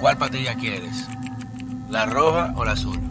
¿Cuál patilla quieres? ¿La roja o la azul?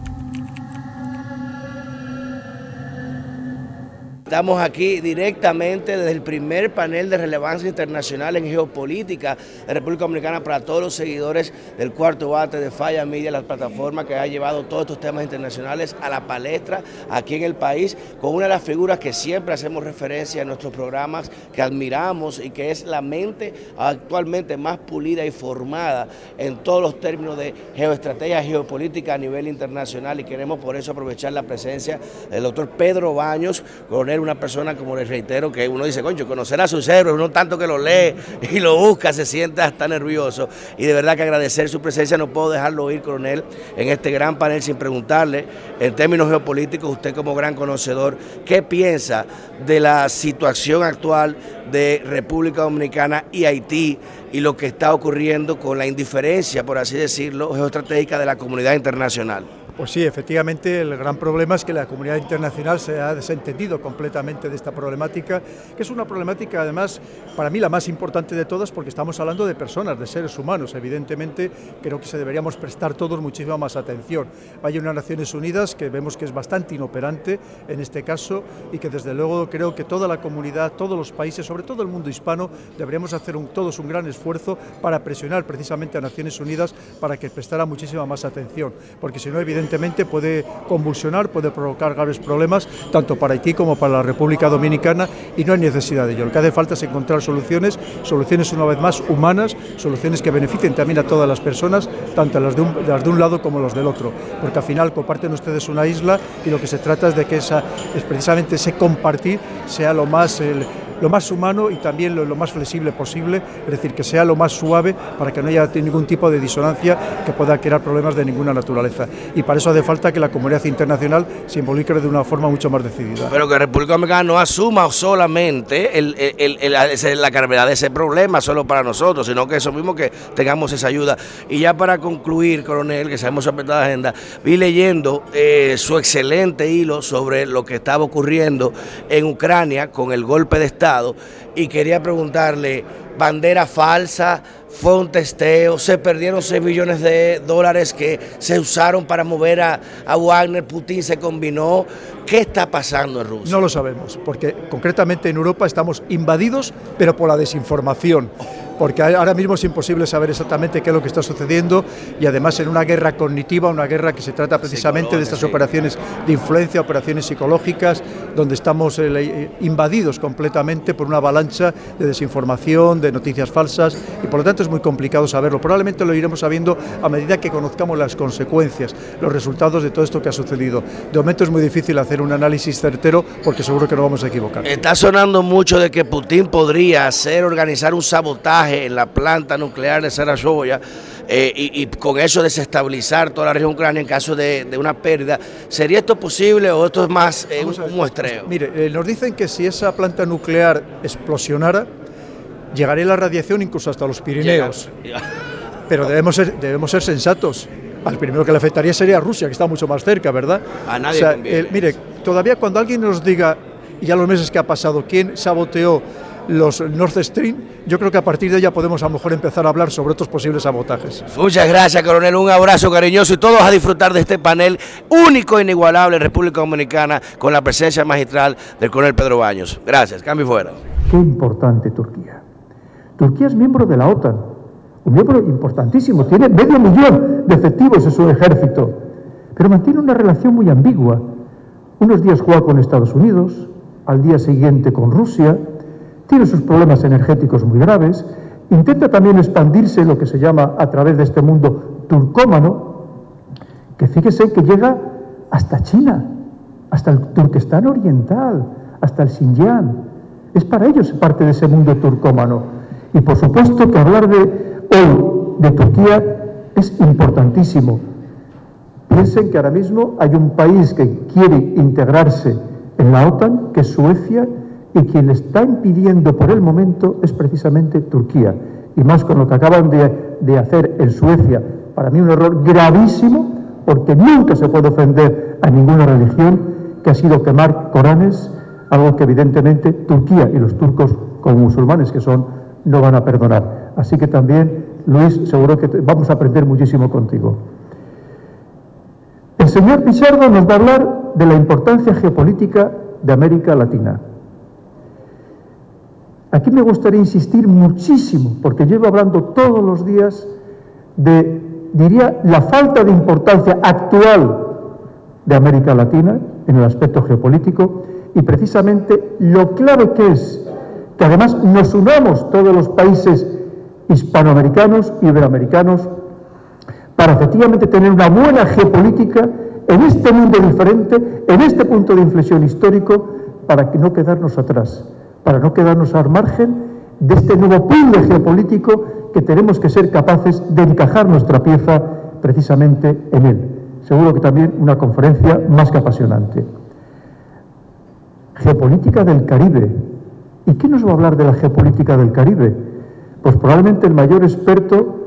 Estamos aquí directamente desde el primer panel de relevancia internacional en geopolítica de República Dominicana para todos los seguidores del cuarto bate de Falla Media, la plataforma que ha llevado todos estos temas internacionales a la palestra aquí en el país, con una de las figuras que siempre hacemos referencia en nuestros programas, que admiramos y que es la mente actualmente más pulida y formada en todos los términos de geoestrategia geopolítica a nivel internacional. Y queremos por eso aprovechar la presencia del doctor Pedro Baños, coronel una persona, como les reitero, que uno dice, concho, conocer a su cerebro, uno tanto que lo lee y lo busca, se siente hasta nervioso. Y de verdad que agradecer su presencia, no puedo dejarlo ir, coronel, en este gran panel sin preguntarle, en términos geopolíticos, usted como gran conocedor, ¿qué piensa de la situación actual de República Dominicana y Haití y lo que está ocurriendo con la indiferencia, por así decirlo, geoestratégica de la comunidad internacional? Pues sí, efectivamente, el gran problema es que la comunidad internacional se ha desentendido completamente de esta problemática, que es una problemática además para mí la más importante de todas porque estamos hablando de personas, de seres humanos. Evidentemente, creo que se deberíamos prestar todos muchísima más atención. Hay unas Naciones Unidas que vemos que es bastante inoperante en este caso y que desde luego creo que toda la comunidad, todos los países, sobre todo el mundo hispano, deberíamos hacer todos un gran esfuerzo para presionar precisamente a Naciones Unidas para que prestara muchísima más atención, porque si no, evidentemente, puede convulsionar, puede provocar graves problemas, tanto para Haití como para la República Dominicana, y no hay necesidad de ello. Lo que hace falta es encontrar soluciones, soluciones una vez más humanas, soluciones que beneficien también a todas las personas, tanto las de un, las de un lado como las del otro, porque al final comparten ustedes una isla y lo que se trata es de que esa, es precisamente ese compartir sea lo más... lo más humano y también lo, más flexible posible, es decir, que sea lo más suave para que no haya ningún tipo de disonancia que pueda crear problemas de ninguna naturaleza. Y para eso hace falta que la comunidad internacional se involucre de una forma mucho más decidida. Pero que República Dominicana no asuma solamente la gravedad de ese problema solo para nosotros, sino que eso mismo que tengamos esa ayuda. Y ya para concluir, coronel, que sabemos su apretada agenda, vi leyendo eh, su excelente hilo sobre lo que estaba ocurriendo en Ucrania con el golpe de Estado y quería preguntarle, bandera falsa, fue un testeo, se perdieron 6 millones de dólares que se usaron para mover a, a Wagner, Putin se combinó. ¿Qué está pasando en Rusia? No lo sabemos, porque concretamente en Europa estamos invadidos, pero por la desinformación porque ahora mismo es imposible saber exactamente qué es lo que está sucediendo y además en una guerra cognitiva, una guerra que se trata precisamente de estas operaciones de influencia, operaciones psicológicas, donde estamos eh, invadidos completamente por una avalancha de desinformación, de noticias falsas y por lo tanto es muy complicado saberlo. Probablemente lo iremos sabiendo a medida que conozcamos las consecuencias, los resultados de todo esto que ha sucedido. De momento es muy difícil hacer un análisis certero porque seguro que no vamos a equivocar. Está sonando mucho de que Putin podría hacer, organizar un sabotaje en la planta nuclear de Sarashoya eh, y, con eso desestabilizar toda la región ucrania en caso de, una pérdida. ¿Sería esto posible o esto es más eh, un, muestreo? Mire, eh, nos dicen que si esa planta nuclear explosionara, llegaría la radiación incluso hasta los Pirineos. Pero debemos ser, debemos ser sensatos. Al primero que le afectaría sería Rusia, que está mucho más cerca, ¿verdad? A nadie. mire, todavía cuando alguien nos diga, y ya los meses que ha pasado, quién saboteó los Nord Stream, yo creo que a partir de ella podemos a lo mejor empezar a hablar sobre otros posibles sabotajes. Muchas gracias, coronel. Un abrazo cariñoso y todos a disfrutar de este panel único e inigualable en República Dominicana con la presencia magistral del coronel Pedro Baños. Gracias. Cambio fuera. Qué importante Turquía. Turquía es miembro de la OTAN, un miembro importantísimo, tiene medio millón de efectivos en su ejército, pero mantiene una relación muy ambigua. Unos días juega con Estados Unidos, al día siguiente con Rusia, tiene sus problemas energéticos muy graves, intenta también expandirse lo que se llama a través de este mundo turcómano, que fíjese que llega hasta China, hasta el Turquestán oriental, hasta el Xinjiang. Es para ellos parte de ese mundo turcómano. Y por supuesto que hablar de hoy de Turquía es importantísimo. Piensen que ahora mismo hay un país que quiere integrarse en la OTAN, que es Suecia, y quien le está impidiendo por el momento es precisamente Turquía. Y más con lo que acaban de, hacer en Suecia, para mí un error gravísimo, porque nunca se puede ofender a ninguna religión, que ha sido quemar Coranes, algo que evidentemente Turquía y los turcos, como musulmanes que son, no van a perdonar. Así que también Luis, seguro que vamos a aprender muchísimo contigo. El señor Pichardo nos va a hablar de la importancia geopolítica de América Latina. Aquí me gustaría insistir muchísimo, porque llevo hablando todos los días de, diría, la falta de importancia actual de América Latina en el aspecto geopolítico y precisamente lo clave que es que además nos unamos todos los países hispanoamericanos iberoamericanos para efectivamente tener una buena geopolítica en este mundo diferente, en este punto de inflexión histórico, para que no quedarnos atrás, para no quedarnos al margen de este nuevo puzzle geopolítico que tenemos que ser capaces de encajar nuestra pieza precisamente en él. Seguro que también una conferencia más que apasionante. Geopolítica del Caribe. ¿Y qué nos va a hablar de la geopolítica del Caribe? Pues probablemente el mayor experto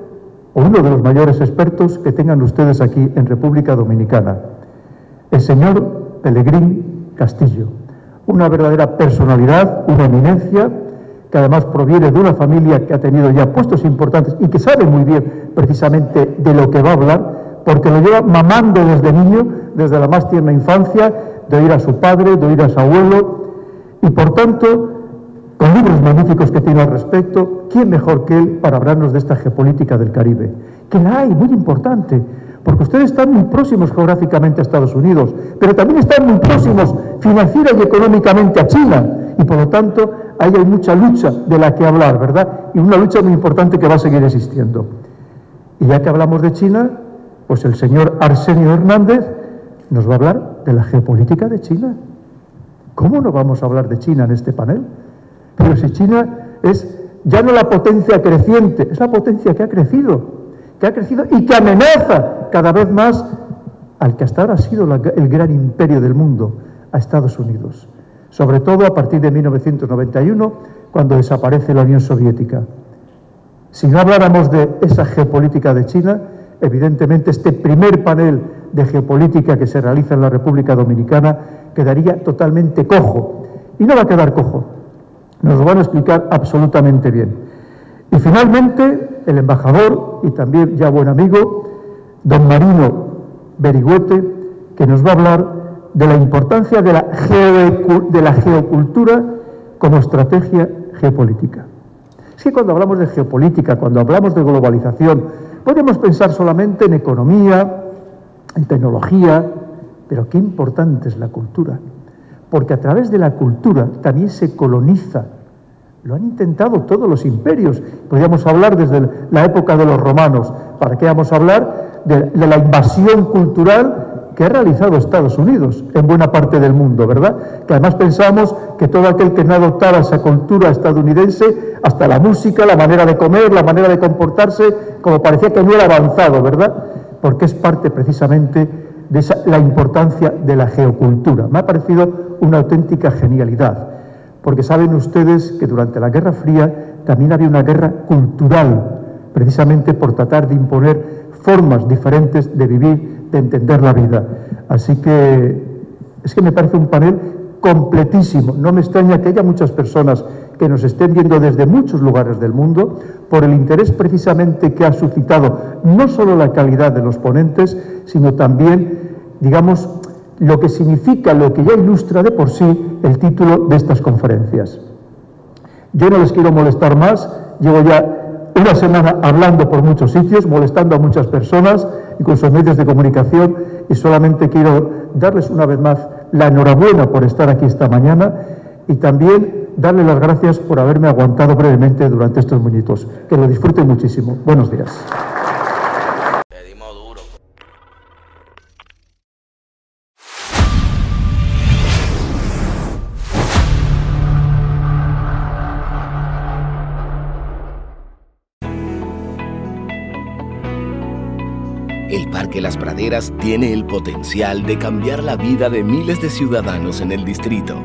o uno de los mayores expertos que tengan ustedes aquí en República Dominicana, el señor Pelegrín Castillo, una verdadera personalidad, una eminencia, que además proviene de una familia que ha tenido ya puestos importantes y que sabe muy bien precisamente de lo que va a hablar, porque lo lleva mamando desde niño, desde la más tierna infancia, de oír a su padre, de oír a su abuelo, y por tanto con libros magníficos que tiene al respecto, ¿quién mejor que él para hablarnos de esta geopolítica del Caribe? Que la hay, muy importante, porque ustedes están muy próximos geográficamente a Estados Unidos, pero también están muy próximos financiera y económicamente a China, y por lo tanto ahí hay mucha lucha de la que hablar, ¿verdad? Y una lucha muy importante que va a seguir existiendo. Y ya que hablamos de China, pues el señor Arsenio Hernández nos va a hablar de la geopolítica de China. ¿Cómo no vamos a hablar de China en este panel? Pero si China es ya no la potencia creciente, es la potencia que ha crecido, ha crecido y que amenaza cada vez más al que hasta ahora ha sido el gran imperio del mundo, a Estados Unidos. Sobre todo a partir de 1991, cuando desaparece la Unión Soviética. Si no habláramos de esa geopolítica de China, evidentemente este primer panel de geopolítica que se realiza en la República Dominicana quedaría totalmente cojo. Y no va a quedar cojo, nos lo van a explicar absolutamente bien. Y finalmente, el embajador y también ya buen amigo, don Marino Berigüete, que nos va a hablar de la importancia de la, de la geocultura como estrategia geopolítica. Es que cuando hablamos de geopolítica, cuando hablamos de globalización, podemos pensar solamente en economía, en tecnología, pero qué importante es la cultura porque a través de la cultura también se coloniza. Lo han intentado todos los imperios. Podríamos hablar desde la época de los romanos. ¿Para qué vamos a hablar de, la invasión cultural que ha realizado Estados Unidos en buena parte del mundo, ¿verdad? Que además pensamos que todo aquel que no adoptara esa cultura estadounidense, hasta la música, la manera de comer, la manera de comportarse, como parecía que no era avanzado, ¿verdad? Porque es parte precisamente de la importancia de la geocultura. Me ha parecido una auténtica genialidad, porque saben ustedes que durante la Guerra Fría también había una guerra cultural, precisamente por tratar de imponer formas diferentes de vivir, de entender la vida. Así que es que me parece un panel completísimo. No me extraña que haya muchas personas que nos estén viendo desde muchos lugares del mundo por el interés precisamente que ha suscitado no solo la calidad de los ponentes, sino también, digamos, lo que significa, lo que ya ilustra de por sí el título de estas conferencias. Yo no les quiero molestar más, llevo ya una semana hablando por muchos sitios, molestando a muchas personas y con sus medios de comunicación y solamente quiero darles una vez más la enhorabuena por estar aquí esta mañana y también darles las gracias por haberme aguantado brevemente durante estos minutos. Que lo disfruten muchísimo. Buenos días. El Parque Las Praderas tiene el potencial de cambiar la vida de miles de ciudadanos en el distrito.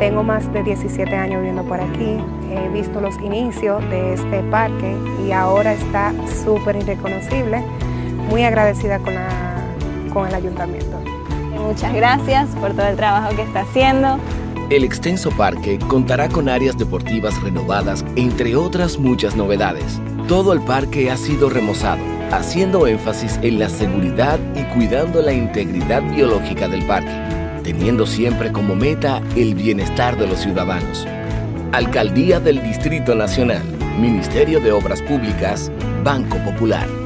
Tengo más de 17 años viviendo por aquí, he visto los inicios de este parque y ahora está súper irreconocible. Muy agradecida con, con el ayuntamiento. Muchas gracias por todo el trabajo que está haciendo. El extenso parque contará con áreas deportivas renovadas, entre otras muchas novedades Todo el parque ha sido remozado, haciendo énfasis en la seguridad y cuidando la integridad biológica del parque, teniendo siempre como meta el bienestar de los ciudadanos. Alcaldía del Distrito Nacional, Ministerio de Obras Públicas, Banco Popular.